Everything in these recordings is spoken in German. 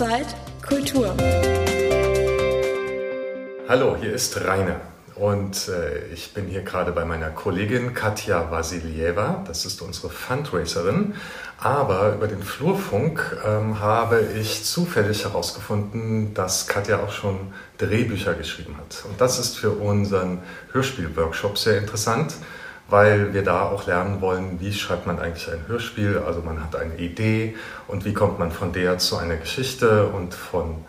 Outside Kultur. Hallo, hier ist Rainer. Und äh, ich bin hier gerade bei meiner Kollegin Katja Vasilieva, das ist unsere Fundraiserin. Aber über den Flurfunk ähm, habe ich zufällig herausgefunden, dass Katja auch schon Drehbücher geschrieben hat. Und das ist für unseren Hörspielworkshop sehr interessant, weil wir da auch lernen wollen, wie schreibt man eigentlich ein Hörspiel. Also man hat eine Idee und wie kommt man von der zu einer Geschichte und von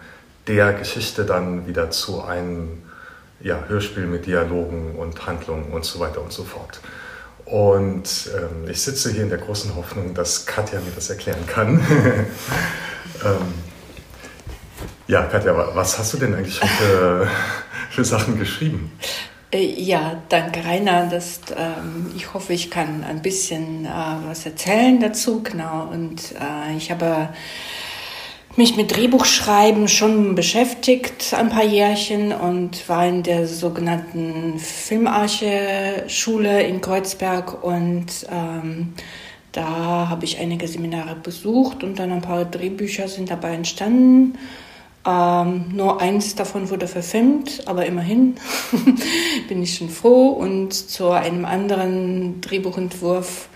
der Geschichte dann wieder zu einem ja, Hörspiel mit Dialogen und Handlungen und so weiter und so fort. Und ähm, ich sitze hier in der großen Hoffnung, dass Katja mir das erklären kann. ähm, ja, Katja, was hast du denn eigentlich für, für Sachen geschrieben? Äh, ja, danke Rainer. Das, ähm, ich hoffe, ich kann ein bisschen äh, was erzählen dazu. Genau. Und äh, ich habe mich mit Drehbuchschreiben schon beschäftigt, ein paar Jährchen und war in der sogenannten Filmarche-Schule in Kreuzberg und ähm, da habe ich einige Seminare besucht und dann ein paar Drehbücher sind dabei entstanden. Ähm, nur eins davon wurde verfilmt, aber immerhin bin ich schon froh. Und zu einem anderen Drehbuchentwurf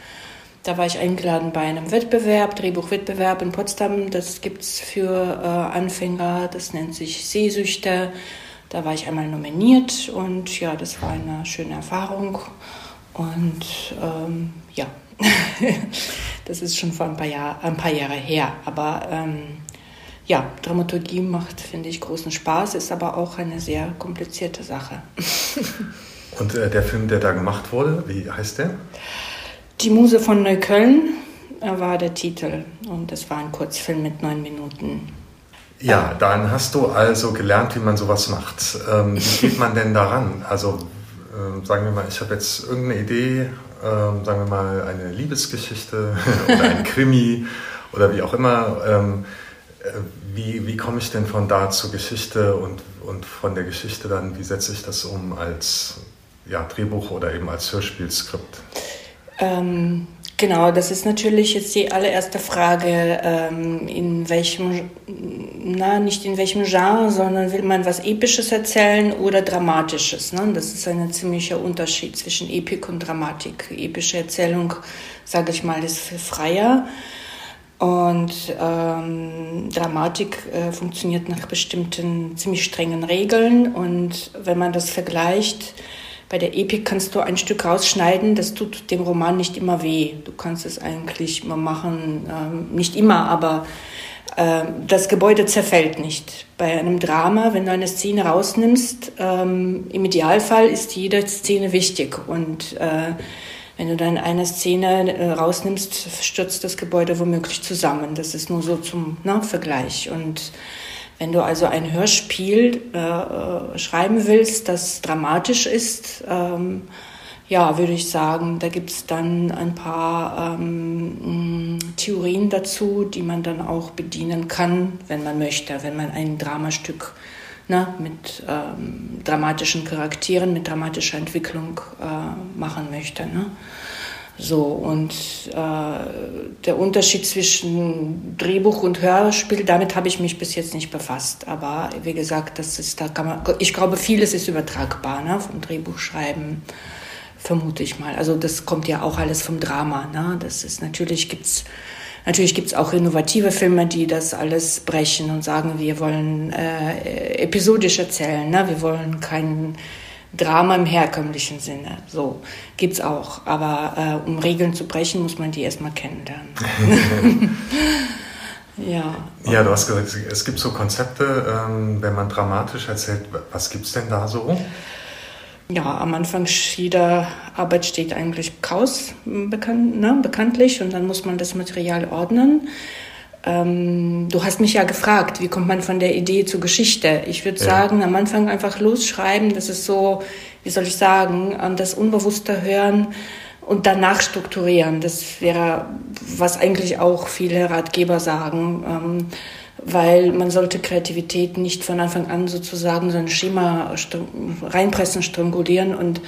da war ich eingeladen bei einem Wettbewerb, Drehbuchwettbewerb in Potsdam. Das gibt es für äh, Anfänger, das nennt sich Sehsüchte. Da war ich einmal nominiert und ja, das war eine schöne Erfahrung. Und ähm, ja, das ist schon vor ein paar, Jahr, ein paar Jahre her. Aber ähm, ja, Dramaturgie macht, finde ich, großen Spaß, ist aber auch eine sehr komplizierte Sache. und äh, der Film, der da gemacht wurde, wie heißt der? Die Muse von Neukölln war der Titel und das war ein Kurzfilm mit neun Minuten. Ja, dann hast du also gelernt, wie man sowas macht. Ähm, wie geht man denn daran? Also ähm, sagen wir mal, ich habe jetzt irgendeine Idee, ähm, sagen wir mal eine Liebesgeschichte oder ein Krimi oder wie auch immer. Ähm, äh, wie, wie komme ich denn von da zur Geschichte und, und von der Geschichte dann, wie setze ich das um als ja, Drehbuch oder eben als Hörspielskript? Ähm, genau, das ist natürlich jetzt die allererste Frage, ähm, in welchem, na, nicht in welchem Genre, sondern will man was Episches erzählen oder Dramatisches. Ne? Das ist ein ziemlicher Unterschied zwischen Epik und Dramatik. Epische Erzählung, sage ich mal, ist freier. Und ähm, Dramatik äh, funktioniert nach bestimmten ziemlich strengen Regeln. Und wenn man das vergleicht, bei der Epik kannst du ein Stück rausschneiden, das tut dem Roman nicht immer weh. Du kannst es eigentlich mal machen, ähm, nicht immer, aber äh, das Gebäude zerfällt nicht. Bei einem Drama, wenn du eine Szene rausnimmst, ähm, im Idealfall ist jede Szene wichtig und äh, wenn du dann eine Szene äh, rausnimmst, stürzt das Gebäude womöglich zusammen. Das ist nur so zum na, Vergleich. Und wenn du also ein Hörspiel äh, äh, schreiben willst, das dramatisch ist, ähm, ja, würde ich sagen, da gibt es dann ein paar ähm, Theorien dazu, die man dann auch bedienen kann, wenn man möchte, wenn man ein Dramastück ne, mit ähm, dramatischen Charakteren, mit dramatischer Entwicklung äh, machen möchte. Ne? So, und äh, der Unterschied zwischen Drehbuch und Hörspiel, damit habe ich mich bis jetzt nicht befasst. Aber wie gesagt, das ist, da kann man, ich glaube, vieles ist übertragbar, ne, vom Drehbuchschreiben, vermute ich mal. Also das kommt ja auch alles vom Drama, ne? Das ist natürlich gibt's Natürlich gibt's auch innovative Filme, die das alles brechen und sagen, wir wollen äh, episodisch erzählen, ne? wir wollen keinen Drama im herkömmlichen Sinne. So gibt's auch. Aber äh, um Regeln zu brechen, muss man die erstmal kennenlernen. ja. Ja, du hast gesagt, es gibt so Konzepte, ähm, wenn man dramatisch erzählt. Was gibt's denn da so? Ja, am Anfang jeder Arbeit steht eigentlich Chaos bekannt, ne, bekanntlich und dann muss man das Material ordnen. Ähm, du hast mich ja gefragt, wie kommt man von der Idee zur Geschichte? Ich würde ja. sagen, am Anfang einfach losschreiben, das ist so, wie soll ich sagen, an das Unbewusste hören und danach strukturieren. Das wäre, was eigentlich auch viele Ratgeber sagen, ähm, weil man sollte Kreativität nicht von Anfang an sozusagen so ein Schema reinpressen, strangulieren und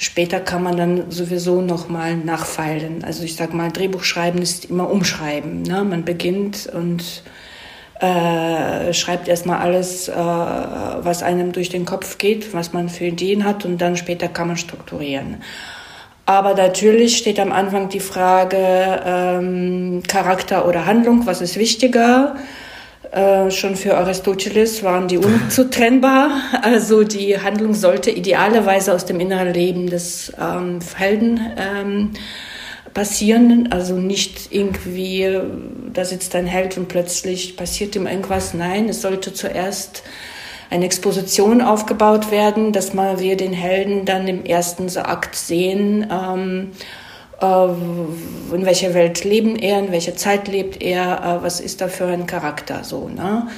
Später kann man dann sowieso nochmal nachfeilen. Also ich sag mal, Drehbuch schreiben ist immer umschreiben. Ne? Man beginnt und äh, schreibt erstmal alles, äh, was einem durch den Kopf geht, was man für Ideen hat und dann später kann man strukturieren. Aber natürlich steht am Anfang die Frage ähm, Charakter oder Handlung, was ist wichtiger? Äh, schon für Aristoteles waren die unzutrennbar. Also die Handlung sollte idealerweise aus dem inneren Leben des ähm, Helden ähm, passieren. Also nicht irgendwie, da sitzt ein Held und plötzlich passiert ihm irgendwas. Nein, es sollte zuerst eine Exposition aufgebaut werden, dass mal wir den Helden dann im ersten Akt sehen. Ähm, äh, in welcher Welt leben er, in welcher Zeit lebt er, äh, was ist da für ein Charakter, so, ne?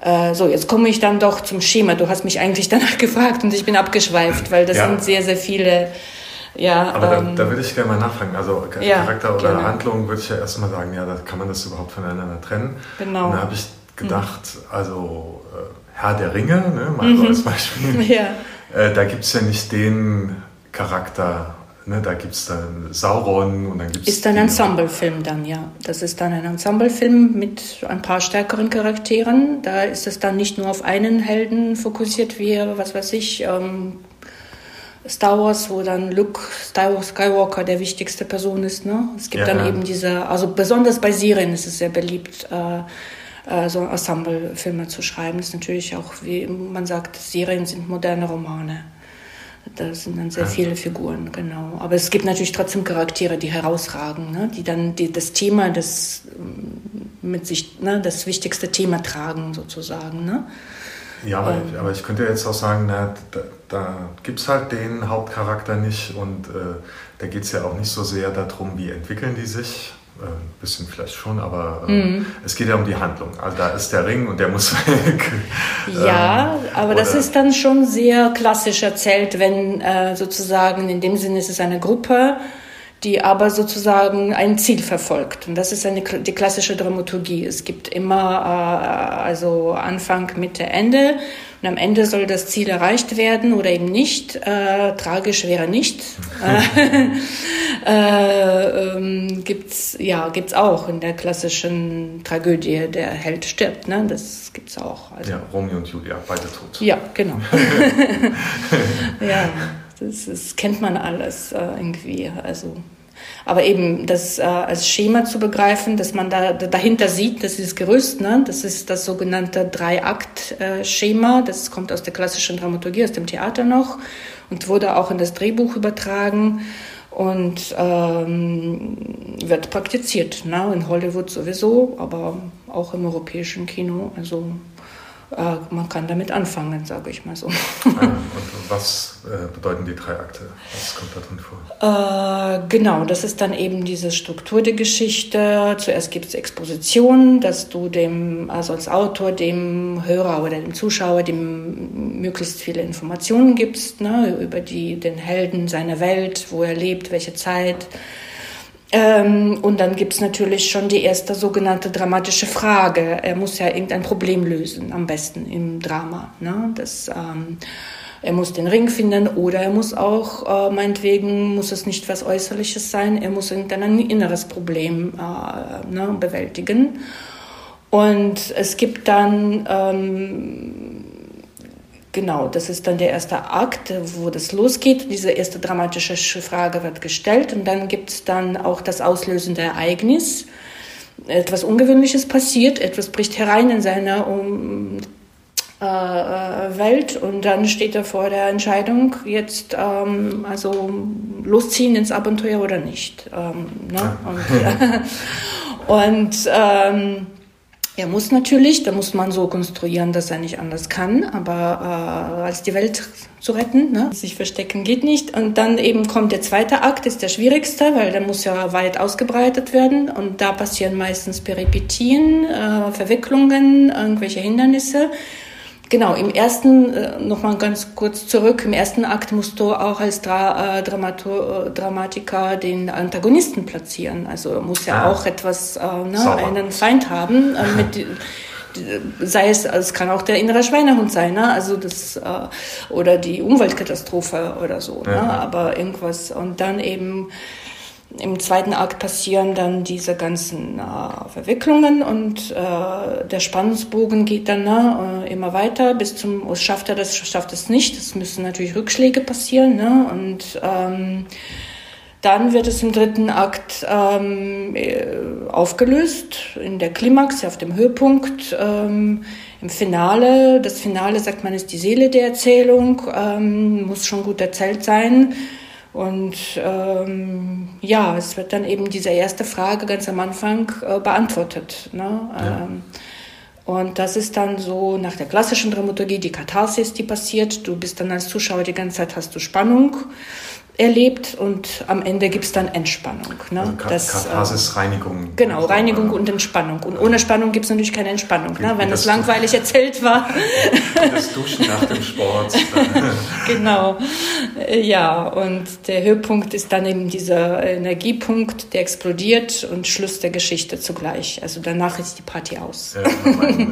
Äh, so, jetzt komme ich dann doch zum Schema. Du hast mich eigentlich danach gefragt und ich bin abgeschweift, weil das ja. sind sehr, sehr viele. Ja, Aber ähm, da, da würde ich gerne mal nachfragen. Also Charakter ja, oder gerne. Handlung würde ich ja erstmal sagen, ja, da kann man das überhaupt voneinander trennen. Genau. Und da habe ich gedacht, mhm. also Herr der Ringe, ne, mal mhm. so als Beispiel, ja. äh, da gibt es ja nicht den Charakter Ne, da gibt es dann Sauron und dann gibt es. Ist ein Ensemblefilm dann, ja. Das ist dann ein Ensemblefilm mit ein paar stärkeren Charakteren. Da ist es dann nicht nur auf einen Helden fokussiert, wie, was weiß ich, ähm, Star Wars, wo dann Luke Skywalker der wichtigste Person ist. Ne? Es gibt ja, dann ja. eben diese, also besonders bei Serien ist es sehr beliebt, äh, äh, so Ensemblefilme zu schreiben. Das ist natürlich auch, wie man sagt, Serien sind moderne Romane. Da sind dann sehr viele Figuren, genau. Aber es gibt natürlich trotzdem Charaktere, die herausragen, ne? die dann die, das Thema, das mm, mit sich, ne? das wichtigste Thema tragen, sozusagen. Ne? Ja, aber, ähm, aber ich könnte jetzt auch sagen, na, da, da gibt es halt den Hauptcharakter nicht und äh, da geht es ja auch nicht so sehr darum, wie entwickeln die sich, ein äh, bisschen vielleicht schon, aber äh, mhm. es geht ja um die Handlung. Also da ist der Ring und der muss weg. Ja, ähm, aber das ist dann schon sehr klassisch erzählt, wenn äh, sozusagen in dem Sinne ist es eine Gruppe, die aber sozusagen ein Ziel verfolgt. Und das ist eine, die klassische Dramaturgie. Es gibt immer äh, also Anfang, Mitte, Ende. Und am Ende soll das Ziel erreicht werden oder eben nicht. Äh, tragisch wäre nicht. äh, ähm, gibt's ja gibt's auch in der klassischen Tragödie. Der Held stirbt. Ne? Das gibt's auch. Also, ja, Romeo und Julia, beide tot. Ja, genau. ja, das, das, kennt man alles äh, irgendwie. Also aber eben das äh, als Schema zu begreifen, dass man da dahinter sieht, das ist Gerüst, ne? das ist das sogenannte Drei-Akt-Schema, das kommt aus der klassischen Dramaturgie, aus dem Theater noch und wurde auch in das Drehbuch übertragen und ähm, wird praktiziert, ne? in Hollywood sowieso, aber auch im europäischen Kino. Also äh, man kann damit anfangen, sage ich mal so. Ah, und was äh, bedeuten die drei Akte? Was kommt da drin vor? Äh, genau, das ist dann eben diese Struktur der Geschichte. Zuerst gibt es Exposition, dass du dem, also als Autor, dem Hörer oder dem Zuschauer, dem möglichst viele Informationen gibst ne, über die, den Helden, seine Welt, wo er lebt, welche Zeit ähm, und dann gibt's natürlich schon die erste sogenannte dramatische Frage. Er muss ja irgendein Problem lösen, am besten im Drama. Ne? Das, ähm, er muss den Ring finden oder er muss auch, äh, meinetwegen, muss es nicht was Äußerliches sein, er muss irgendein inneres Problem äh, ne, bewältigen. Und es gibt dann ähm, Genau, das ist dann der erste Akt, wo das losgeht. Diese erste dramatische Frage wird gestellt und dann gibt es dann auch das auslösende Ereignis. Etwas Ungewöhnliches passiert, etwas bricht herein in seine um, äh, äh, Welt und dann steht er vor der Entscheidung, jetzt ähm, also losziehen ins Abenteuer oder nicht. Ähm, ne? Und, und ähm, er muss natürlich, da muss man so konstruieren, dass er nicht anders kann, aber äh, als die Welt zu retten, ne? sich verstecken geht nicht. Und dann eben kommt der zweite Akt, ist der schwierigste, weil der muss ja weit ausgebreitet werden und da passieren meistens Peripetien, äh, Verwicklungen, irgendwelche Hindernisse. Genau, im ersten, äh, nochmal ganz kurz zurück, im ersten Akt musst du auch als Dra äh, Dramatur, äh, Dramatiker den Antagonisten platzieren. Also muss ja ah. auch etwas, ne, einen Feind haben. Mit, sei es, also es kann auch der innere Schweinehund sein, ne? also das, oder die Umweltkatastrophe oder so, ne? ja. ne? aber irgendwas. Und dann eben Im zweiten Akt passieren dann diese ganzen äh, Verwicklungen und äh, der Spannungsbogen geht dann ne, äh, immer weiter bis zum, oh, schafft er das, schafft es nicht. Es müssen natürlich Rückschläge passieren ne, und ähm, dann wird es im dritten Akt ähm, äh, aufgelöst, in der Klimax, auf dem Höhepunkt, ähm, im Finale. Das Finale, sagt man, ist die Seele der Erzählung, ähm, muss schon gut erzählt sein. Und ähm, ja, es wird dann eben diese erste Frage ganz am Anfang äh, beantwortet. Ne? Ja. Ähm, und das ist dann so nach der klassischen Dramaturgie die Katharsis, die passiert. Du bist dann als Zuschauer die ganze Zeit hast du Spannung erlebt und am Ende gibt es dann Entspannung. Ne? Also Katharsis, Reinigung. Genau, also, Reinigung und Entspannung. Und ohne Spannung gibt es natürlich keine Entspannung. Ne? Wenn das, das langweilig erzählt war. Das Duschen nach dem Sport. genau, ja. Und der Höhepunkt ist dann eben dieser Energiepunkt, der explodiert und Schluss der Geschichte zugleich. Also danach ist die Party aus. Mein, äh,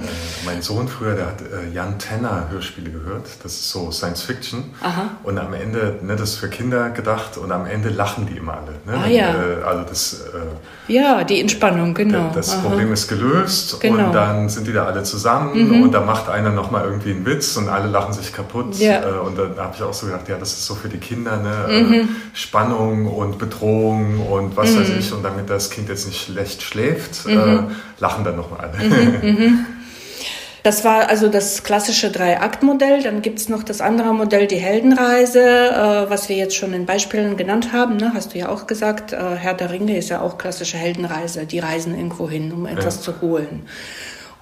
mein, Sohn früher, der hat äh, Jan Tenner Hörspiele gehört. Das ist so Science Fiction. Aha. Und am Ende, ne, das ist für Kinder gedacht und am Ende lachen die immer alle. Ne? Ah, ja. Äh, also das, äh, ja, die Entspannung, genau. Das Aha. Problem ist gelöst genau. und dann sind die da alle zusammen mhm. und da macht einer nochmal irgendwie einen Witz und alle lachen sich kaputt. Ja. Äh, und dann habe ich auch so gedacht, ja, das ist so für die Kinder, ne? Äh, mhm. Spannung und Bedrohung und was mhm. weiß ich. Und damit das Kind jetzt nicht schlecht schläft, mhm. lachen dann nochmal alle. Das war also das klassische Drei-Akt-Modell. Dann gibt's noch das andere Modell, die Heldenreise, äh, was wir jetzt schon in Beispielen genannt haben. Ne? Hast du ja auch gesagt, äh, Herr der Ringe ist ja auch klassische Heldenreise. Die reisen irgendwo hin, um etwas ja. zu holen.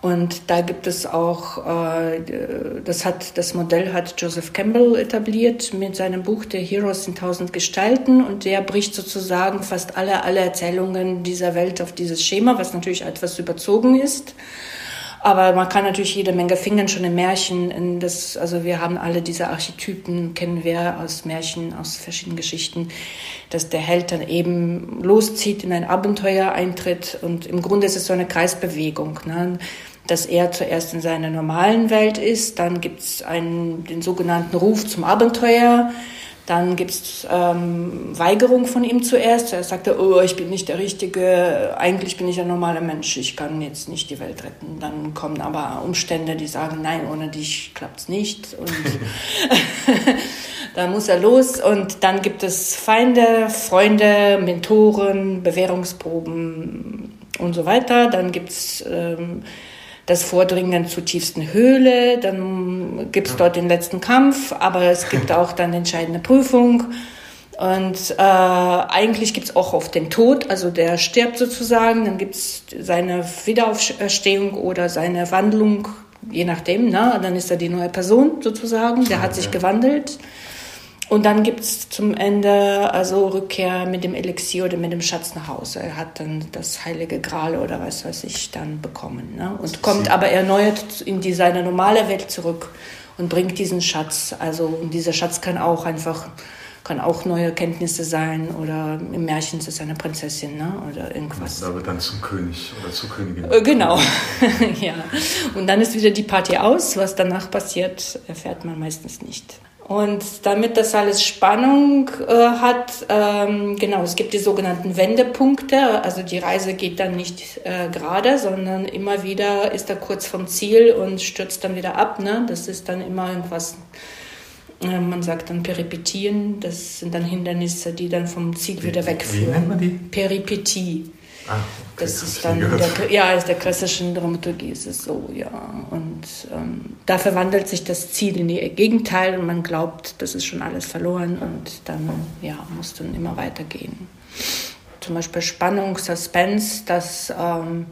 Und da gibt es auch, äh, das hat, das Modell hat Joseph Campbell etabliert mit seinem Buch The Heroes in tausend Gestalten und der bricht sozusagen fast alle, alle Erzählungen dieser Welt auf dieses Schema, was natürlich etwas überzogen ist. Aber man kann natürlich jede Menge finden, schon in Märchen. Das, also wir haben alle diese Archetypen, kennen wir aus Märchen, aus verschiedenen Geschichten, dass der Held dann eben loszieht, in ein Abenteuer eintritt. Und im Grunde ist es so eine Kreisbewegung. Ne? dass er zuerst in seiner normalen Welt ist, dann gibt's einen, den sogenannten Ruf zum Abenteuer, dann gibt es ähm, Weigerung von ihm zuerst. Er sagte, oh, ich bin nicht der Richtige, eigentlich bin ich ein normaler Mensch, ich kann jetzt nicht die Welt retten. Dann kommen aber Umstände, die sagen, nein, ohne dich klappt's nicht. Und da muss er los. Und dann gibt es Feinde, Freunde, Mentoren, Bewährungsproben und so weiter. Dann gibt's ähm, das Vordringen zur tiefsten Höhle, dann gibt es dort den letzten Kampf, aber es gibt auch dann entscheidende Prüfung. Und äh, eigentlich gibt es auch oft den Tod, also der stirbt sozusagen, dann gibt es seine Wiederauferstehung oder seine Wandlung, je nachdem, ne? dann ist er die neue Person sozusagen, der hat sich gewandelt. Und dann gibt's zum Ende also Rückkehr mit dem Elixier oder mit dem Schatz nach Hause. Er hat dann das heilige Gral oder was weiß ich dann bekommen. Ne? Und kommt aber erneuert in die, seine normale Welt zurück und bringt diesen Schatz. Also und dieser Schatz kann auch einfach kann auch neue Kenntnisse sein oder im Märchen ist es eine Prinzessin ne? oder irgendwas. Da wird dann zum König oder zur Königin. Äh, genau, ja. Und dann ist wieder die Party aus. Was danach passiert, erfährt man meistens nicht. Und damit das alles Spannung äh, hat, ähm, genau, es gibt die sogenannten Wendepunkte. Also die Reise geht dann nicht äh, gerade, sondern immer wieder ist er kurz vom Ziel und stürzt dann wieder ab. Ne? Das ist dann immer irgendwas, äh, man sagt dann Peripetien. Das sind dann Hindernisse, die dann vom Ziel wieder wegführen. Wie nennt man die? Peripetie. Ah, okay. Das ist dann der, ja, ist der klassischen Dramaturgie ist es so, ja. Und ähm, da verwandelt sich das Ziel in ihr Gegenteil und man glaubt, das ist schon alles verloren und dann ja, muss dann immer weitergehen. Zum Beispiel Spannung, Suspense, das ähm,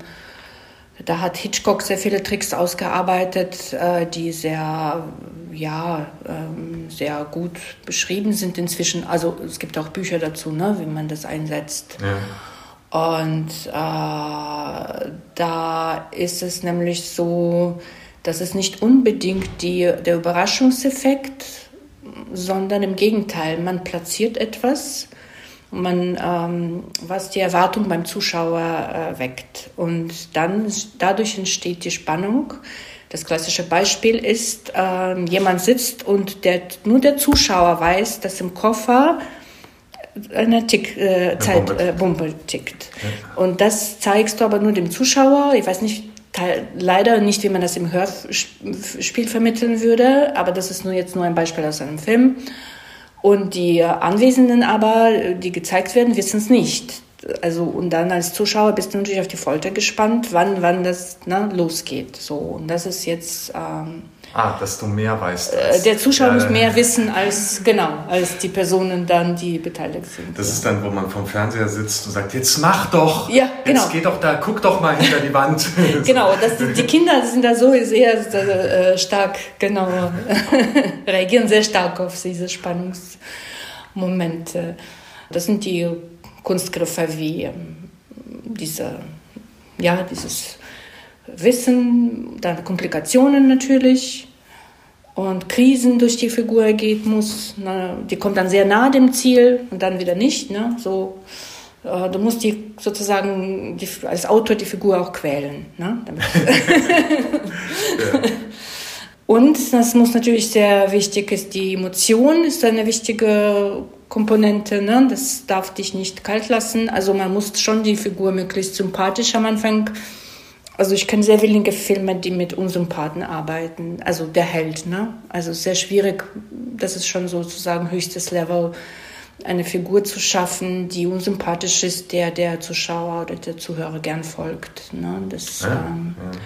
da hat Hitchcock sehr viele Tricks ausgearbeitet, äh, die sehr, ja, ähm, sehr gut beschrieben sind inzwischen. Also es gibt auch Bücher dazu, ne, wie man das einsetzt. Ja. Und äh, da ist es nämlich so, dass es nicht unbedingt die, der Überraschungseffekt, sondern im Gegenteil, man platziert etwas, man, ähm, was die Erwartung beim Zuschauer äh, weckt. Und dann dadurch entsteht die Spannung. Das klassische Beispiel ist, äh, jemand sitzt und der, nur der Zuschauer weiß, dass im Koffer eine Tick, äh, Zeitbombe äh, tickt. Ja. Und das zeigst du aber nur dem Zuschauer. Ich weiß nicht, leider nicht, wie man das im Hörspiel vermitteln würde, aber das ist nur jetzt nur ein Beispiel aus einem Film. Und die Anwesenden aber, die gezeigt werden, wissen es nicht. Also, und dann als Zuschauer bist du natürlich auf die Folter gespannt, wann, wann das ne, losgeht. So, und das ist jetzt ähm, Ah, dass du mehr weißt. Äh, der Zuschauer muss mehr wissen als, genau, als die Personen dann, die beteiligt sind. Das ja. ist dann, wo man vom Fernseher sitzt und sagt, jetzt mach doch. Ja, genau. Jetzt geh doch da, guck doch mal hinter die Wand. genau, das, die Kinder sind da so sehr äh, stark, genau, reagieren sehr stark auf diese Spannungsmomente. Das sind die Kunstgriffe wie ähm, diese, ja, dieses Wissen, dann Komplikationen natürlich und Krisen durch die Figur geht muss. Na, die kommt dann sehr nah dem Ziel und dann wieder nicht. Ne? So, äh, du musst die sozusagen die, als Autor die Figur auch quälen. Ne? ja. Und das muss natürlich sehr wichtig ist, die Emotion ist eine wichtige Komponente. Ne? Das darf dich nicht kalt lassen. Also man muss schon die Figur möglichst sympathisch am Anfang also ich kenne sehr wenige Filme, die mit unserem Partner arbeiten, also der Held. Ne? Also sehr schwierig, das ist schon sozusagen höchstes Level, eine Figur zu schaffen, die unsympathisch ist, der der Zuschauer oder der Zuhörer gern folgt. Ne? Das ja, ähm, ja.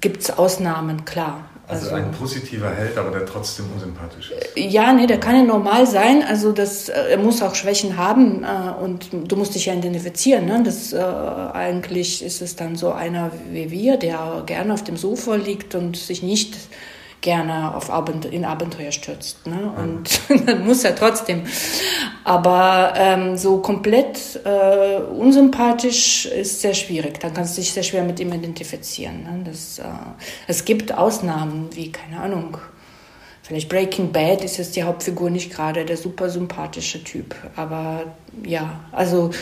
gibt es Ausnahmen, klar. Also, also, ein positiver Held, aber der trotzdem unsympathisch ist. Ja, nee, der kann ja normal sein. Also das, äh, er muss auch Schwächen haben äh, und du musst dich ja identifizieren. Ne? Das, äh, eigentlich ist es dann so einer wie wir, der gerne auf dem Sofa liegt und sich nicht gerne auf Abend, in Abenteuer stürzt. Ne? Und dann muss er trotzdem. Aber ähm, so komplett äh, unsympathisch ist sehr schwierig. Dann kannst du dich sehr schwer mit ihm identifizieren. Ne? Das, äh, es gibt Ausnahmen, wie, keine Ahnung, vielleicht Breaking Bad ist jetzt die Hauptfigur nicht gerade der super sympathische Typ. Aber ja, also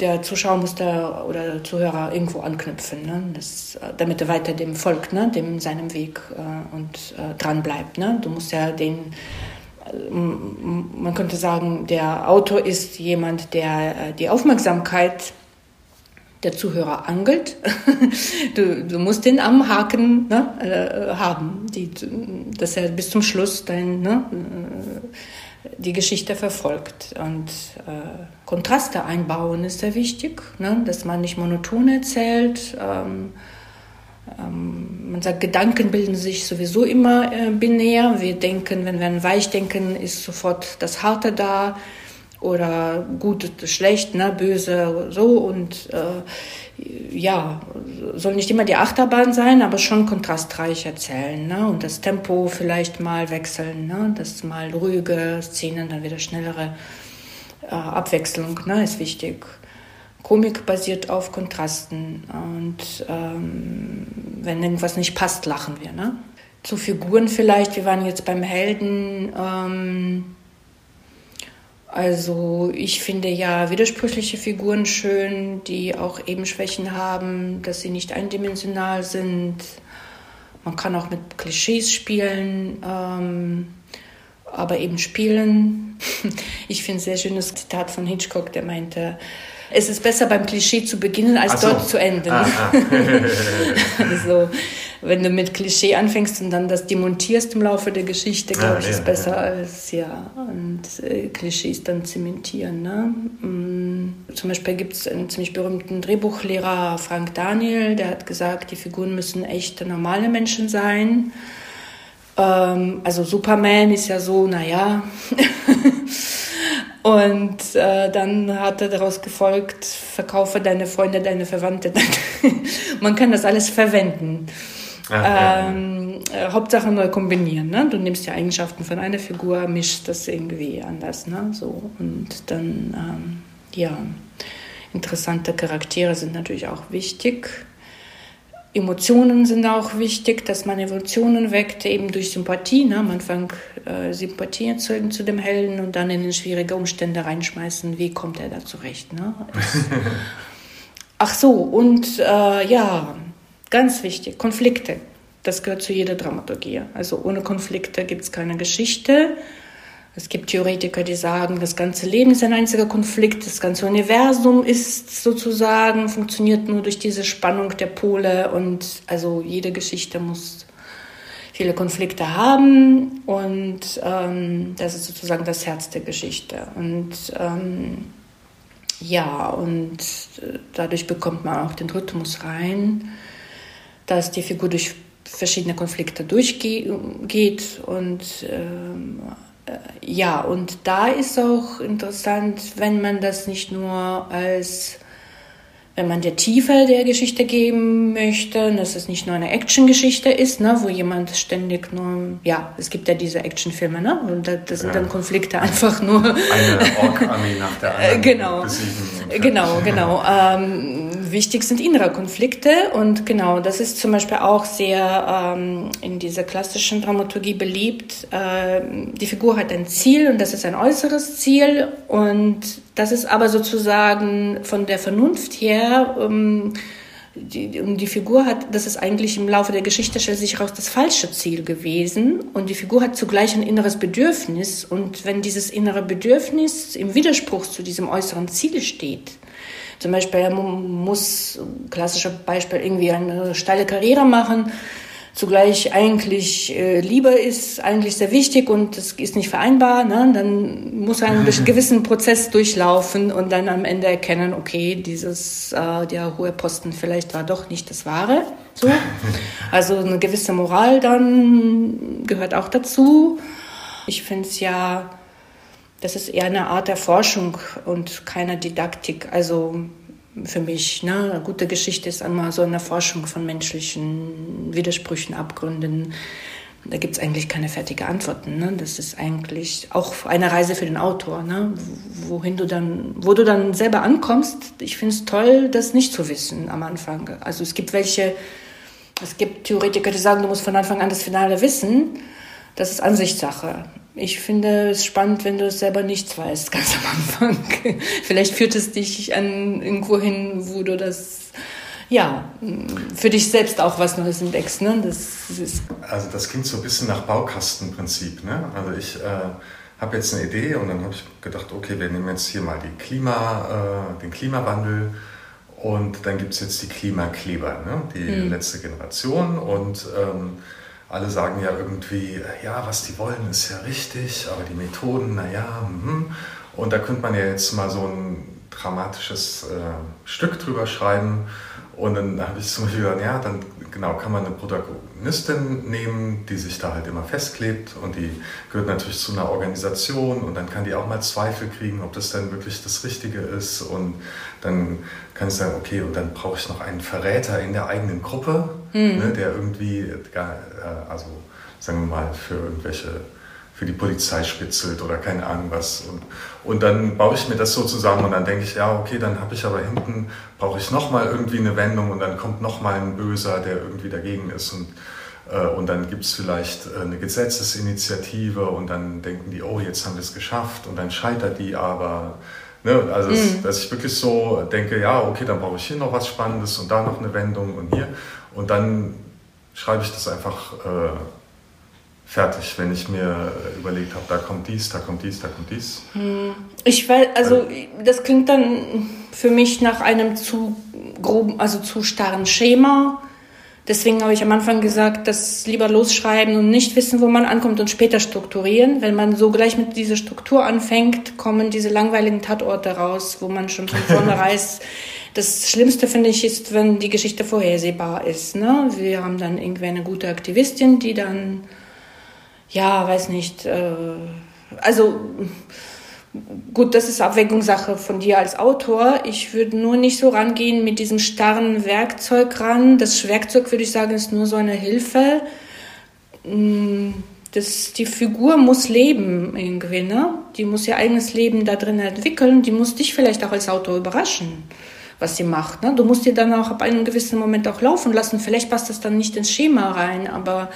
der Zuschauer muss da oder der Zuhörer irgendwo anknüpfen, ne? das, damit er weiter dem folgt, ne? dem seinem Weg äh, und äh, dran bleibt. Ne? Du musst ja den, äh, man könnte sagen, der Autor ist jemand, der äh, die Aufmerksamkeit der Zuhörer angelt. du, du musst den am Haken ne, äh, haben, die, dass er bis zum Schluss dein, ne, die Geschichte verfolgt. Und äh, Kontraste einbauen ist sehr wichtig, ne? dass man nicht monoton erzählt. Ähm, ähm, man sagt, Gedanken bilden sich sowieso immer äh, binär. Wir denken, wenn wir an weich denken, ist sofort das Harte da oder gut, schlecht, ne, böse, so und äh, ja, soll nicht immer die Achterbahn sein, aber schon kontrastreich erzählen ne? und das Tempo vielleicht mal wechseln, ne? das mal ruhige Szenen, dann wieder schnellere äh, Abwechslung ne? ist wichtig. Komik basiert auf Kontrasten und ähm, wenn irgendwas nicht passt, lachen wir. Ne? Zu Figuren vielleicht, wir waren jetzt beim Helden. Ähm, also ich finde ja widersprüchliche Figuren schön, die auch eben Schwächen haben, dass sie nicht eindimensional sind. Man kann auch mit Klischees spielen, ähm, aber eben spielen. Ich finde ein sehr schönes Zitat von Hitchcock, der meinte, es ist besser beim Klischee zu beginnen, als so. dort zu enden. Ah, ah. also, wenn du mit Klischee anfängst und dann das demontierst im Laufe der Geschichte, glaube ah, ich, ja, ist besser ja. als ja und äh, Klischees dann zementieren. Ne? Mm, zum Beispiel gibt es einen ziemlich berühmten Drehbuchlehrer, Frank Daniel, der hat gesagt, die Figuren müssen echte normale Menschen sein. Ähm, also Superman ist ja so, naja. Und äh, dann hat er daraus gefolgt, verkaufe deine Freunde, deine Verwandte. Man kann das alles verwenden. Ach, ähm, ja. äh, Hauptsache neu kombinieren. Ne? Du nimmst die Eigenschaften von einer Figur, mischst das irgendwie anders. Ne? So, und dann, ähm, ja, interessante Charaktere sind natürlich auch wichtig. Emotionen sind auch wichtig, dass man Emotionen weckt, eben durch Sympathie. Ne? Am Anfang äh, Sympathie erzeugen zu dem Helden und dann in schwierige Umstände reinschmeißen. Wie kommt er da zurecht? Ne? Ach so, und äh, ja, ganz wichtig, Konflikte. Das gehört zu jeder Dramaturgie. Also ohne Konflikte gibt es keine Geschichte. Es gibt Theoretiker, die sagen, das ganze Leben ist ein einziger Konflikt, das ganze Universum ist sozusagen, funktioniert nur durch diese Spannung der Pole und also jede Geschichte muss viele Konflikte haben und ähm, das ist sozusagen das Herz der Geschichte. Und ähm, ja, und äh, dadurch bekommt man auch den Rhythmus rein, dass die Figur durch verschiedene Konflikte durchgeht und ähm, äh, ja, und da ist auch interessant, wenn man das nicht nur als wenn man der Tiefe der Geschichte geben möchte, dass es nicht nur eine Actiongeschichte ist, ne, wo jemand ständig nur, ja, es gibt ja diese Actionfilme, ne, und da, das sind ja. dann Konflikte einfach nur. Eine Ork-Armee nach der anderen. genau, genau, genau. Ähm, wichtig sind innere Konflikte. Und genau, das ist zum Beispiel auch sehr ähm, in dieser klassischen Dramaturgie beliebt. Äh, die Figur hat ein Ziel und das ist ein äußeres Ziel. Und das ist aber sozusagen von der Vernunft her, ähm, die, die Figur hat, das ist eigentlich im Laufe der Geschichte stellt sich heraus das falsche Ziel gewesen. Und die Figur hat zugleich ein inneres Bedürfnis. Und wenn dieses innere Bedürfnis im Widerspruch zu diesem äußeren Ziel steht, zum Beispiel er muss, klassischer Beispiel, irgendwie eine steile Karriere machen, zugleich eigentlich äh, Liebe ist eigentlich sehr wichtig und das ist nicht vereinbar, ne? dann muss er einen gewissen Prozess durchlaufen und dann am Ende erkennen, okay, dieses äh, der hohe Posten vielleicht war doch nicht das Wahre. So. Also eine gewisse Moral dann gehört auch dazu. Ich finde es ja, das ist eher eine Art der Forschung und keine Didaktik. Also für mich. Ne? Eine gute Geschichte ist einmal so eine Forschung von menschlichen Widersprüchen, Abgründen. Da gibt es eigentlich keine fertigen Antworten. Ne? Das ist eigentlich auch eine Reise für den Autor, ne? wohin du dann, wo du dann selber ankommst. Ich finde es toll, das nicht zu wissen am Anfang. Also es gibt welche, es gibt Theoretiker, die sagen, du musst von Anfang an das Finale wissen. Das ist Ansichtssache. Ich finde es spannend, wenn du es selber nichts weißt, ganz am Anfang. Vielleicht führt es dich an irgendwo hin, wo du das ja, für dich selbst auch was Neues entdeckst. Ne? Das, das also das klingt so ein bisschen nach Baukastenprinzip. Ne? Also ich äh, habe jetzt eine Idee und dann habe ich gedacht, okay, wir nehmen jetzt hier mal die Klima, äh, den Klimawandel und dann gibt es jetzt die Klimakleber, ne? die mhm. letzte Generation und ähm, alle sagen ja irgendwie, ja, was die wollen, ist ja richtig, aber die Methoden, naja, mhm. und da könnte man ja jetzt mal so ein dramatisches äh, Stück drüber schreiben. Und dann habe ich zum Beispiel gesagt, ja, dann genau kann man eine Protagonistin nehmen, die sich da halt immer festklebt und die gehört natürlich zu einer Organisation und dann kann die auch mal Zweifel kriegen, ob das dann wirklich das Richtige ist und dann kann ich sagen, okay, und dann brauche ich noch einen Verräter in der eigenen Gruppe, mhm. ne, der irgendwie, äh, also sagen wir mal, für irgendwelche, für die Polizei spitzelt oder keine Ahnung was. Und, und dann baue ich mir das so zusammen und dann denke ich, ja, okay, dann habe ich aber hinten, brauche ich nochmal irgendwie eine Wendung und dann kommt nochmal ein Böser, der irgendwie dagegen ist und äh, und dann gibt es vielleicht äh, eine Gesetzesinitiative und dann denken die, oh, jetzt haben wir es geschafft und dann scheitert die aber. Ne? Also, mhm. es, dass ich wirklich so denke, ja, okay, dann brauche ich hier noch was Spannendes und da noch eine Wendung und hier. Und dann schreibe ich das einfach äh, fertig, wenn ich mir überlegt habe, da kommt dies, da kommt dies, da kommt dies. Mhm. Ich weiß, also das klingt dann für mich nach einem zu groben, also zu starren Schema Deswegen habe ich am Anfang gesagt, dass lieber losschreiben und nicht wissen, wo man ankommt und später strukturieren. Wenn man so gleich mit dieser Struktur anfängt, kommen diese langweiligen Tatorte raus, wo man schon von vorne weiß. Das Schlimmste finde ich ist, wenn die Geschichte vorhersehbar ist. Ne? Wir haben dann irgendwie eine gute Aktivistin, die dann, ja, weiß nicht, äh, also Gut, das ist Abwägungssache von dir als Autor. Ich würde nur nicht so rangehen mit diesem starren Werkzeug ran. Das Werkzeug, würde ich sagen, ist nur so eine Hilfe. Mm, das, die Figur muss leben irgendwie, ne? Die muss ihr eigenes Leben da drin entwickeln. Die muss dich vielleicht auch als Autor überraschen, was sie macht. Ne? Du musst dir dann auch ab einem gewissen Moment auch laufen lassen. Vielleicht passt das dann nicht ins Schema rein, aber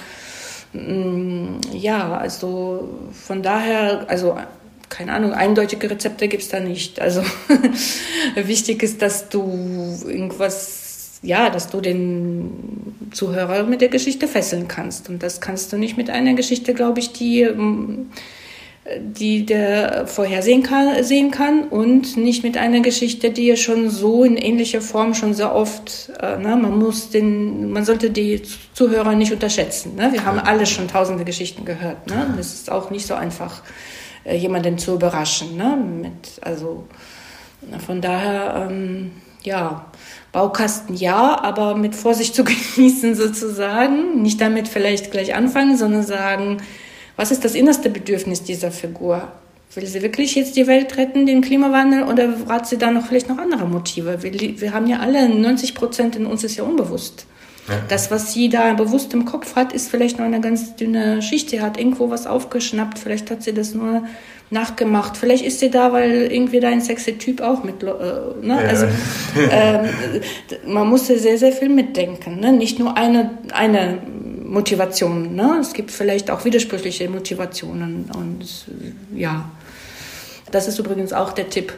ja, also von daher, also keine Ahnung, eindeutige Rezepte gibt es da nicht. Also wichtig ist, dass du irgendwas, ja, dass du den Zuhörer mit der Geschichte fesseln kannst. Und das kannst du nicht mit einer Geschichte, glaube ich, die ähm, die der vorhersehen kann, sehen kann und nicht mit einer Geschichte, die ja schon so in ähnlicher Form schon sehr oft, äh, ne, man muss den, man sollte die Zuhörer nicht unterschätzen. Ne? Wir haben alle schon tausende Geschichten gehört. Ne? Das ist auch nicht so einfach, äh, jemanden zu überraschen. Ne? Mit, also von daher, ähm, ja, Baukasten ja, aber mit Vorsicht zu genießen sozusagen. Nicht damit vielleicht gleich anfangen, sondern sagen, was ist das innerste Bedürfnis dieser Figur? Will sie wirklich jetzt die Welt retten, den Klimawandel, oder hat sie da noch vielleicht noch andere Motive? Wir, wir haben ja alle, 90 Prozent in uns ist ja unbewusst. Ja. Das, was sie da bewusst im Kopf hat, ist vielleicht nur eine ganz dünne Schicht. Sie hat irgendwo was aufgeschnappt, vielleicht hat sie das nur nachgemacht. Vielleicht ist sie da, weil irgendwie dein sexy Typ auch mit. Äh, ne? Ja. Also ähm, man muss sehr, sehr viel mitdenken. Ne? Nicht nur eine, eine Motivation. Ne? Es gibt vielleicht auch widersprüchliche Motivationen. Und ja, das ist übrigens auch der Tipp.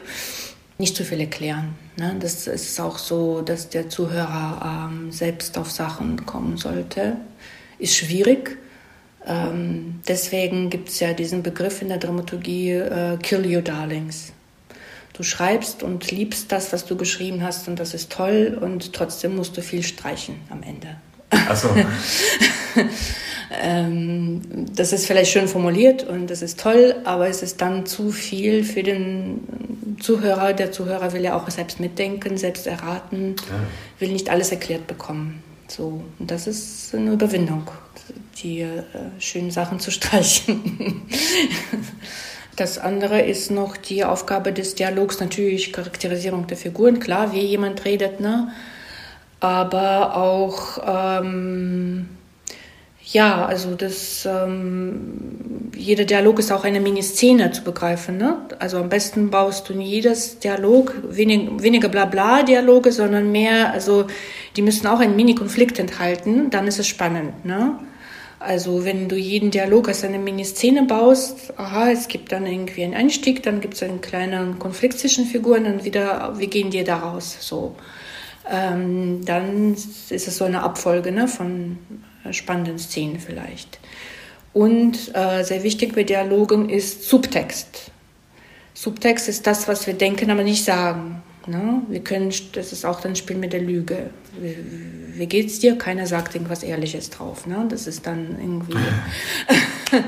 Nicht zu viel erklären. Ne? Das ist auch so, dass der Zuhörer ähm, selbst auf Sachen kommen sollte. Ist schwierig. Ähm, deswegen gibt es ja diesen Begriff in der Dramaturgie äh, Kill Your Darlings. Du schreibst und liebst das, was du geschrieben hast und das ist toll und trotzdem musst du viel streichen am Ende. Ach so. ähm, das ist vielleicht schön formuliert und das ist toll, aber es ist dann zu viel für den Zuhörer. Der Zuhörer will ja auch selbst mitdenken, selbst erraten, ja. will nicht alles erklärt bekommen. So, und das ist eine Überwindung, die äh, schönen Sachen zu streichen. Das andere ist noch die Aufgabe des Dialogs, natürlich Charakterisierung der Figuren, klar, wie jemand redet, ne? Aber auch ähm, ja, also das ähm, jeder Dialog ist auch eine Miniszene zu begreifen. Ne? Also am besten baust du in jedes Dialog wenig, weniger Blabla-Dialoge, sondern mehr, also die müssen auch einen Mini-Konflikt enthalten, dann ist es spannend. Ne? Also wenn du jeden Dialog als eine Miniszene baust, aha, es gibt dann irgendwie einen Einstieg, dann gibt es einen kleinen Konflikt zwischen Figuren, dann wieder, wie gehen die daraus? So ähm, dann ist es so eine Abfolge ne, von spannenden Szenen vielleicht. Und äh, sehr wichtig bei Dialogen ist Subtext. Subtext ist das, was wir denken, aber nicht sagen. Ne? Wir können, das ist auch dann ein Spiel mit der Lüge. Wie, wie geht's dir? Keiner sagt irgendwas Ehrliches drauf. Ne? Das ist dann irgendwie.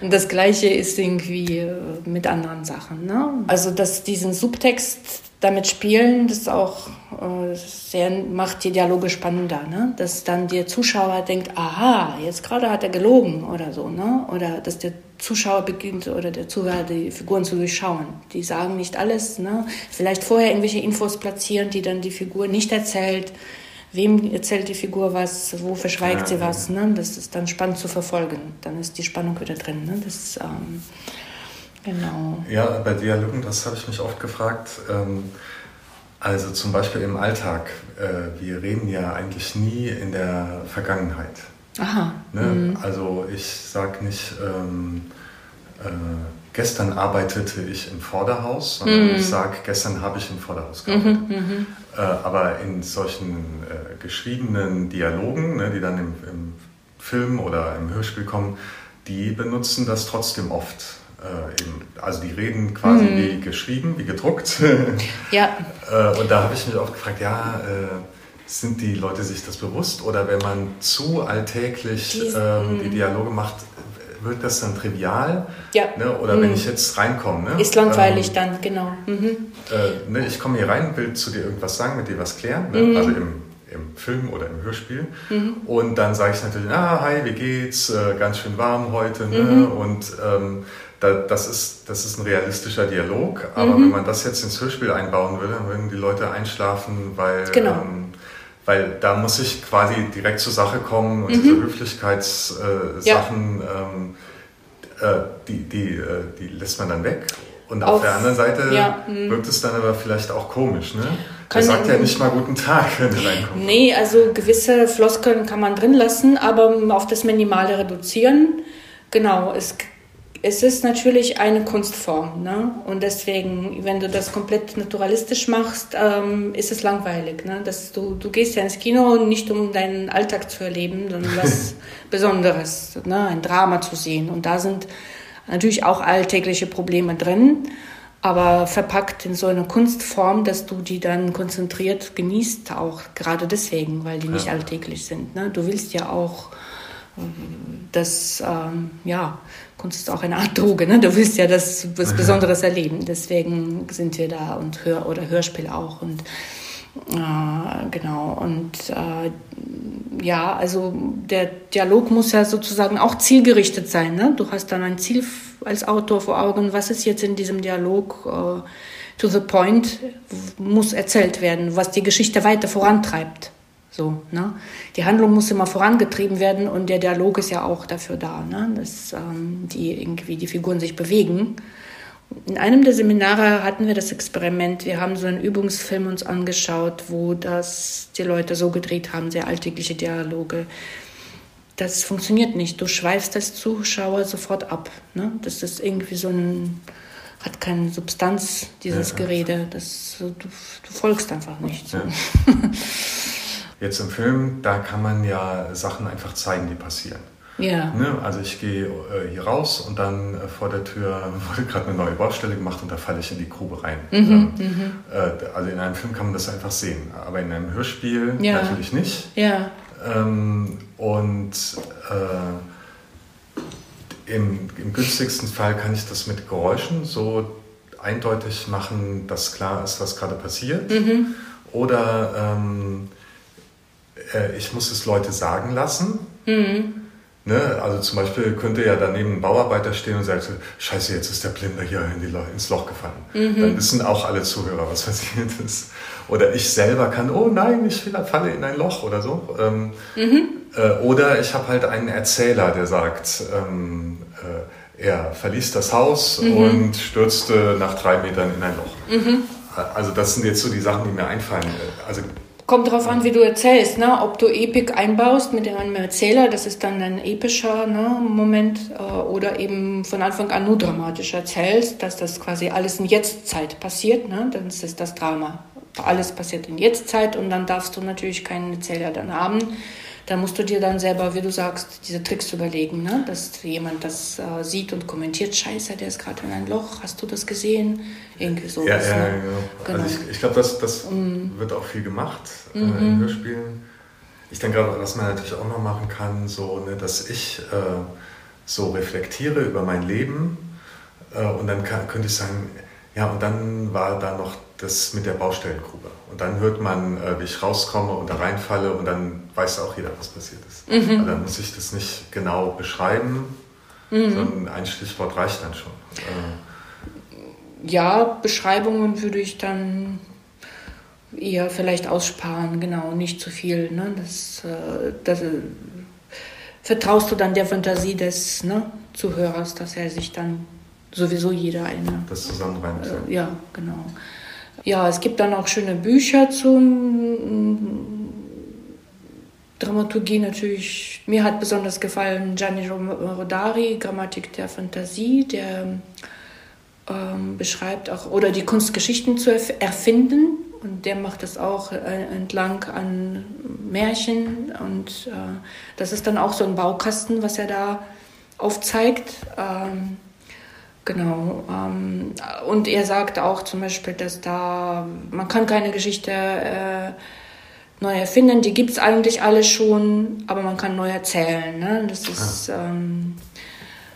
Und das Gleiche ist irgendwie äh, mit anderen Sachen. Ne? Also, dass diesen Subtext damit spielen, das auch äh, sehr, macht die Dialoge spannender, ne? Dass dann der Zuschauer denkt, aha, jetzt gerade hat er gelogen oder so, ne? Oder dass der Zuschauer beginnt oder der Zuhörer die Figuren zu durchschauen. Die sagen nicht alles, ne? Vielleicht vorher irgendwelche Infos platzieren, die dann die Figur nicht erzählt. Wem erzählt die Figur was, wo verschweigt ja, sie was, ne? Das ist dann spannend zu verfolgen. Dann ist die Spannung wieder drin, ne? Das, ähm, Genau. Ja, bei Dialogen, das habe ich mich oft gefragt. Ähm, also zum Beispiel im Alltag. Äh, wir reden ja eigentlich nie in der Vergangenheit. Aha. Ne? Mhm. Also ich sage nicht, ähm, äh, gestern arbeitete ich im Vorderhaus, sondern mhm. ich sage, gestern habe ich im Vorderhaus gearbeitet. Mhm, mhm, äh, aber in solchen äh, geschriebenen Dialogen, ne, die dann im, im Film oder im Hörspiel kommen, die benutzen das trotzdem oft äh, also die reden quasi mhm. wie geschrieben, wie gedruckt. ja. Äh, und da habe ich mich oft gefragt, ja, äh, sind die Leute sich das bewusst oder wenn man zu alltäglich die, ähm, die mhm. Dialoge macht, wird das dann trivial? Ja. Ne? Oder mhm. wenn ich jetzt reinkomme. Ne? Ist langweilig ähm, dann, genau. Mhm. Äh, ne, ich komme hier rein, will zu dir irgendwas sagen, mit dir was klären, ne? mhm. also im, im Film oder im Hörspiel. Mhm. Und dann sage ich natürlich, ah, hi, wie geht's? Äh, ganz schön warm heute. Ne? Mhm. Und ähm, das, ist, das ist ein realistischer Dialog, aber mhm. wenn man das jetzt ins Hörspiel einbauen würde, dann würden die Leute einschlafen, weil, genau. ähm, weil da muss ich quasi direkt zur Sache kommen und mhm. diese Höflichkeitssachen, äh, ja. ähm, äh, die, die, äh, die lässt man dann weg. Und auf, auf der anderen Seite ja, mhm. wirkt es dann aber vielleicht auch komisch, ne? Er sagt ja nicht mal guten Tag, wenn er reinkommt. Nee, also gewisse Floskeln kann man drin lassen, aber auf das Minimale reduzieren. Genau, es es ist natürlich eine Kunstform. Ne? Und deswegen, wenn du das komplett naturalistisch machst, ähm, ist es langweilig. Ne? Das, du, du gehst ja ins Kino nicht um deinen Alltag zu erleben, sondern was Besonderes, ne? ein Drama zu sehen. Und da sind natürlich auch alltägliche Probleme drin, aber verpackt in so eine Kunstform, dass du die dann konzentriert genießt, auch gerade deswegen, weil die nicht ja. alltäglich sind. Ne? Du willst ja auch das, ähm, ja, Kunst ist auch eine Art Droge, ne? Du willst ja das was Besonderes erleben. Deswegen sind wir da und Hör- oder Hörspiel auch und äh, genau. Und äh, ja, also der Dialog muss ja sozusagen auch zielgerichtet sein. Ne? Du hast dann ein Ziel als Autor vor Augen, was ist jetzt in diesem Dialog äh, to the point, muss erzählt werden, was die Geschichte weiter vorantreibt. So, ne? Die Handlung muss immer vorangetrieben werden und der Dialog ist ja auch dafür da, ne? dass ähm, die irgendwie die Figuren sich bewegen. In einem der Seminare hatten wir das Experiment. Wir haben so einen Übungsfilm uns angeschaut, wo das die Leute so gedreht haben, sehr alltägliche Dialoge. Das funktioniert nicht. Du schweifst als Zuschauer sofort ab. Ne? Das ist irgendwie so ein hat keine Substanz, dieses ja, Gerede. Das, du, du folgst einfach nicht. Ja. Jetzt im Film, da kann man ja Sachen einfach zeigen, die passieren. Ja. Ne? Also ich gehe äh, hier raus und dann äh, vor der Tür wurde gerade eine neue Baustelle gemacht und da falle ich in die Grube rein. Mhm, ähm, mhm. äh, also in einem Film kann man das einfach sehen, aber in einem Hörspiel ja. natürlich nicht. Ja. Ähm, und äh, im, im günstigsten Fall kann ich das mit Geräuschen so eindeutig machen, dass klar ist, was gerade passiert. Mhm. Oder ähm, äh, ich muss es Leute sagen lassen. Mhm. Ne? Also zum Beispiel könnte ja daneben ein Bauarbeiter stehen und sagen, scheiße, jetzt ist der Blinder hier ins Loch gefallen. Mhm. Dann wissen auch alle Zuhörer, was passiert ist. Oder ich selber kann, oh nein, ich falle in ein Loch oder so. Ähm, mhm. äh, oder ich habe halt einen Erzähler, der sagt, ähm, äh, er verließ das Haus mhm. und stürzte nach drei Metern in ein Loch. Mhm. Also das sind jetzt so die Sachen, die mir einfallen. Also Kommt darauf an, wie du erzählst, ne? ob du Epik einbaust mit einem Erzähler, das ist dann ein epischer ne, Moment, äh, oder eben von Anfang an nur dramatisch erzählst, dass das quasi alles in Jetztzeit passiert, ne? dann ist das Drama. Alles passiert in Jetztzeit und dann darfst du natürlich keinen Erzähler dann haben da musst du dir dann selber, wie du sagst, diese Tricks überlegen, ne? dass jemand das äh, sieht und kommentiert, scheiße, der ist gerade in ein Loch, hast du das gesehen? Irgendwie so. Ja, ja, ne? genau. genau. Also ich, ich glaube, das, das mm. wird auch viel gemacht äh, mhm. in Hörspielen. Ich denke, was man natürlich auch noch machen kann, so, ne, dass ich äh, so reflektiere über mein Leben äh, und dann kann, könnte ich sagen, ja, und dann war da noch das mit der Baustellengrube. Und dann hört man, äh, wie ich rauskomme und da reinfalle und dann weiß auch jeder, was passiert ist. Mhm. Also dann muss ich das nicht genau beschreiben, mhm. sondern ein Stichwort reicht dann schon. Äh, ja, Beschreibungen würde ich dann eher vielleicht aussparen, genau, nicht zu viel. Ne? Das, äh, das vertraust du dann der Fantasie des ne, Zuhörers, dass er sich dann sowieso jeder eine. Das zusammenreimt. Äh, ja, genau. Ja, es gibt dann auch schöne Bücher zum Dramaturgie natürlich. Mir hat besonders gefallen Gianni Rodari, Grammatik der Fantasie, der ähm, beschreibt auch, oder die Kunstgeschichten zu erfinden. Und der macht das auch äh, entlang an Märchen. Und äh, das ist dann auch so ein Baukasten, was er da aufzeigt. Ähm, Genau. Ähm, und er sagt auch zum Beispiel, dass da man kann keine Geschichte äh, neu erfinden. Die gibt es eigentlich alle schon, aber man kann neu erzählen. Ne? Das ist. Ah. Ähm,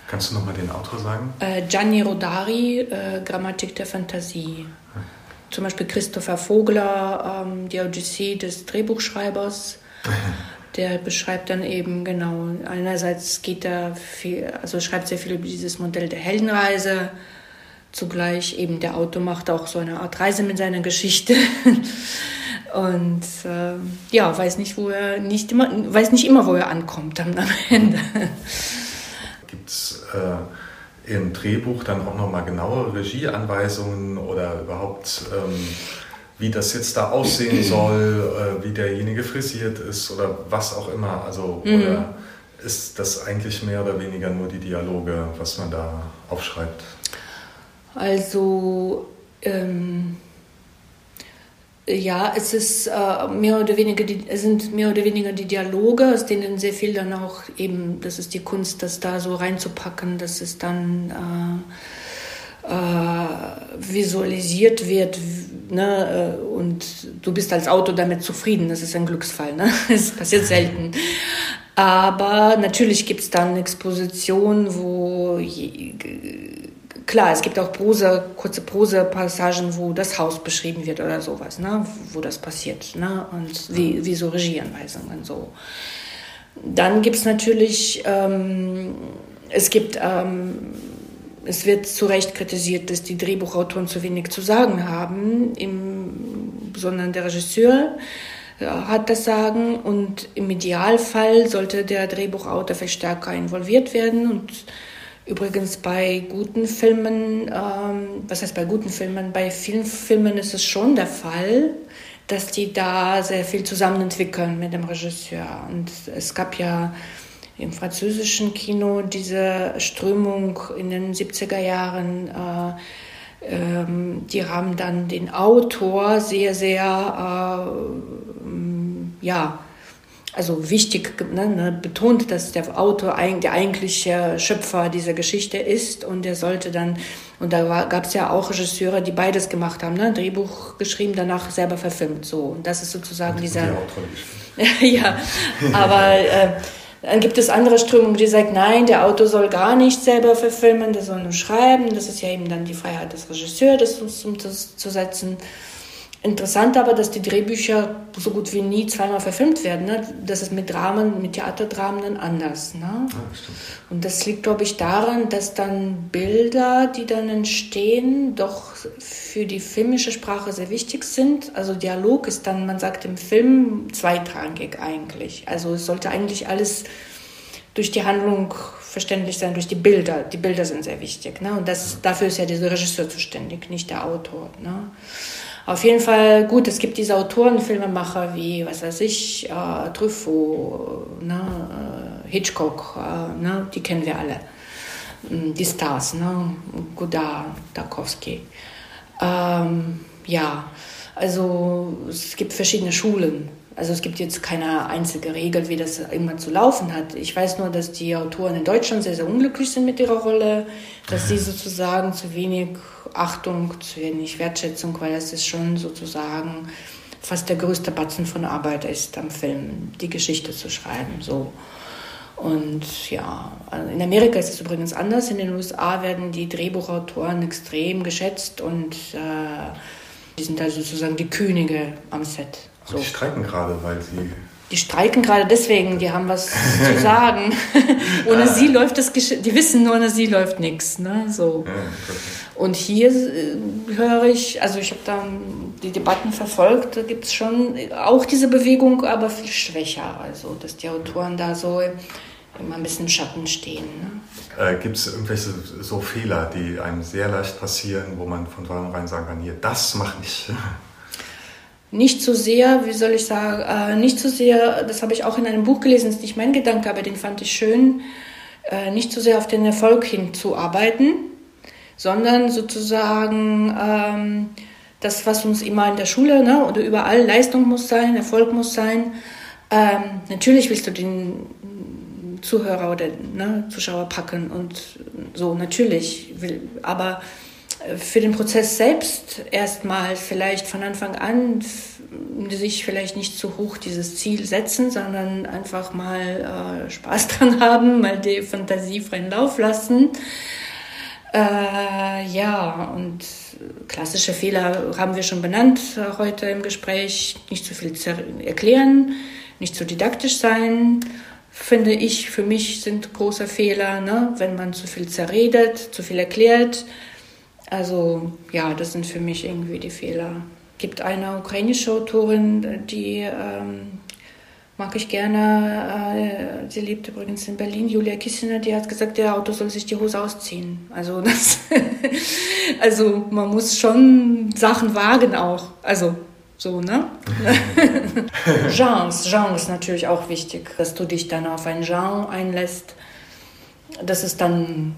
Kannst du nochmal den Autor sagen? Äh, Gianni Rodari, äh, Grammatik der Fantasie. Ah. Zum Beispiel Christopher Vogler, ähm, die Odyssee des Drehbuchschreibers. der beschreibt dann eben genau, einerseits geht er viel, also schreibt sehr viel über dieses Modell der Heldenreise, zugleich eben der Autor macht auch so eine Art Reise mit seiner Geschichte und äh, ja, weiß nicht, wo er nicht immer, weiß nicht immer, wo er ankommt dann am Ende. Gibt es äh, im Drehbuch dann auch nochmal genauere Regieanweisungen oder überhaupt ähm, wie das jetzt da aussehen soll, äh, wie derjenige frisiert ist oder was auch immer. Also mhm. oder ist das eigentlich mehr oder weniger nur die Dialoge, was man da aufschreibt? Also ähm, Ja, es ist äh, mehr oder weniger die, es sind mehr oder weniger die Dialoge, aus denen sehr viel dann auch eben, das ist die Kunst, das da so reinzupacken, dass es dann äh, äh, visualisiert wird, ne? Äh, und du bist als Autor damit zufrieden. Das ist ein Glücksfall, ne? Das passiert selten. Aber natürlich gibt es dann Expositionen, wo je, klar, es gibt auch Prose, kurze Prose-Passagen, wo das Haus beschrieben wird oder sowas, ne? wo das passiert. Ne? Und wie, wie so Regieanweisungen so. Dann gibt es natürlich, ähm, es gibt, ähm, es wird zu Recht kritisiert, dass die Drehbuchautoren zu wenig zu sagen haben, im, sondern der Regisseur äh, hat das Sagen und im Idealfall sollte der Drehbuchautor viel stärker involviert werden und Übrigens bei guten Filmen, ähm, was heißt bei guten Filmen, bei vielen Filmen ist es schon der Fall, dass die da sehr viel zusammen entwickeln mit dem Regisseur. Und es gab ja im französischen Kino diese Strömung in den 70er Jahren, äh, ähm, die haben dann den Autor sehr, sehr, äh, ja, also wichtig ne, ne, betont, dass der Autor ein, der eigentliche Schöpfer dieser Geschichte ist und der sollte dann, und da gab es ja auch Regisseure, die beides gemacht haben, ne, Drehbuch geschrieben, danach selber verfilmt. So, und das ist sozusagen dieser. ja, aber äh, dann gibt es andere Strömungen, die sagen, nein, der Autor soll gar nicht selber verfilmen, der soll nur schreiben. Das ist ja eben dann die Freiheit des Regisseurs, das umzusetzen. Interessant aber, dass die Drehbücher so gut wie nie zweimal verfilmt werden. Ne? Das ist mit Dramen, mit Theaterdramen dann anders. Ne? Ja, und das liegt, glaube ich, daran, dass dann Bilder, die dann entstehen, doch für die filmische Sprache sehr wichtig sind. Also Dialog ist dann, man sagt im Film, zweitrangig eigentlich. Also es sollte eigentlich alles durch die Handlung verständlich sein, durch die Bilder. Die Bilder sind sehr wichtig. Ne? Und das, dafür ist ja dieser Regisseur zuständig, nicht der Autor. Ne? Auf jeden Fall gut, es gibt diese Autoren, Filmemacher wie, was weiß ich, äh, Truffaut, ne, äh, Hitchcock, äh, ne, die kennen wir alle. Mm, die Stars, ne, Godard, Tarkovsky. Ähm, ja, also es gibt verschiedene Schulen. Also es gibt jetzt keine einzige Regel, wie das immer zu laufen hat. Ich weiß nur, dass die Autoren in Deutschland sehr, sehr unglücklich sind mit ihrer Rolle, dass sie sozusagen zu wenig Achtung, zu wenig Wertschätzung, weil es ist schon sozusagen fast der größte Batzen von Arbeit ist am Film, die Geschichte zu schreiben. So. Und ja, in Amerika ist es übrigens anders. In den USA werden die Drehbuchautoren extrem geschätzt und äh, die sind da sozusagen die Könige am Set. So. Die streiken gerade, weil sie die streiken gerade deswegen, die haben was zu sagen. ohne ah. sie läuft das Gesch die wissen nur, ohne sie läuft nichts. Ne? So. Ja, Und hier äh, höre ich, also ich habe da die Debatten verfolgt, da gibt es schon auch diese Bewegung, aber viel schwächer. Also, dass die Autoren da so immer ein bisschen im Schatten stehen. Ne? Äh, gibt es irgendwelche so Fehler, die einem sehr leicht passieren, wo man von vornherein sagen kann, hier, das mach ich? Nicht so sehr, wie soll ich sagen, äh, nicht so sehr, das habe ich auch in einem Buch gelesen, ist nicht mein Gedanke, aber den fand ich schön, äh, nicht so sehr auf den Erfolg hinzuarbeiten, sondern sozusagen ähm, das, was uns immer in der Schule ne, oder überall Leistung muss sein, Erfolg muss sein. Ähm, natürlich willst du den Zuhörer oder ne, Zuschauer packen und so, natürlich, will, aber für den Prozess selbst erstmal vielleicht von Anfang an sich vielleicht nicht zu hoch dieses Ziel setzen, sondern einfach mal äh, Spaß dran haben, mal die Fantasie freien Lauf lassen. Äh, ja, und klassische Fehler haben wir schon benannt äh, heute im Gespräch. Nicht zu viel erklären, nicht zu didaktisch sein, finde ich, für mich sind große Fehler, ne? wenn man zu viel zerredet, zu viel erklärt also ja, das sind für mich irgendwie die Fehler. Es gibt eine ukrainische Autorin, die ähm, mag ich gerne. Äh, sie lebt übrigens in Berlin, Julia Kissiner, die hat gesagt, der Autor soll sich die Hose ausziehen. Also, das, also man muss schon Sachen wagen auch. Also so, ne? Genres, Genres natürlich auch wichtig, dass du dich dann auf ein Genre einlässt. Das ist dann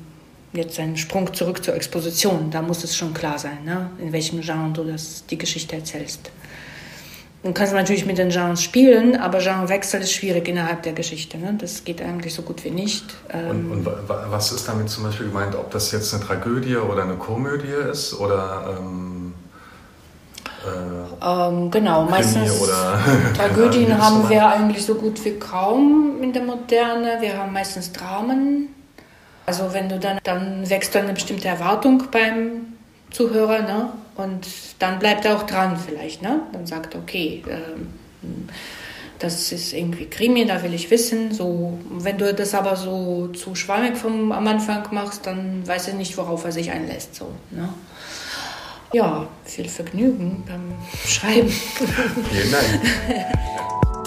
jetzt ein Sprung zurück zur Exposition. Da muss es schon klar sein, ne? in welchem Genre du das, die Geschichte erzählst. Man kann natürlich mit den Genres spielen, aber Genrewechsel ist schwierig innerhalb der Geschichte. Ne? Das geht eigentlich so gut wie nicht. Ähm und, und, was ist damit zum Beispiel gemeint, ob das jetzt eine Tragödie oder eine Komödie ist oder ähm, äh, ähm, genau, meistens Tragödien haben wir eigentlich so gut wie kaum in der Moderne. Wir haben meistens Dramen. Also wenn du dann, dann wächst dann eine bestimmte Erwartung beim Zuhörer, ne? Und dann bleibt er auch dran vielleicht, ne? Dann sagt er, okay, ähm, das ist irgendwie Krimi, da will ich wissen. So, wenn du das aber so zu schwammig vom, am Anfang machst, dann weiß er nicht, worauf er sich einlässt. So, ne? Ja, viel Vergnügen beim Schreiben. Vielen Dank.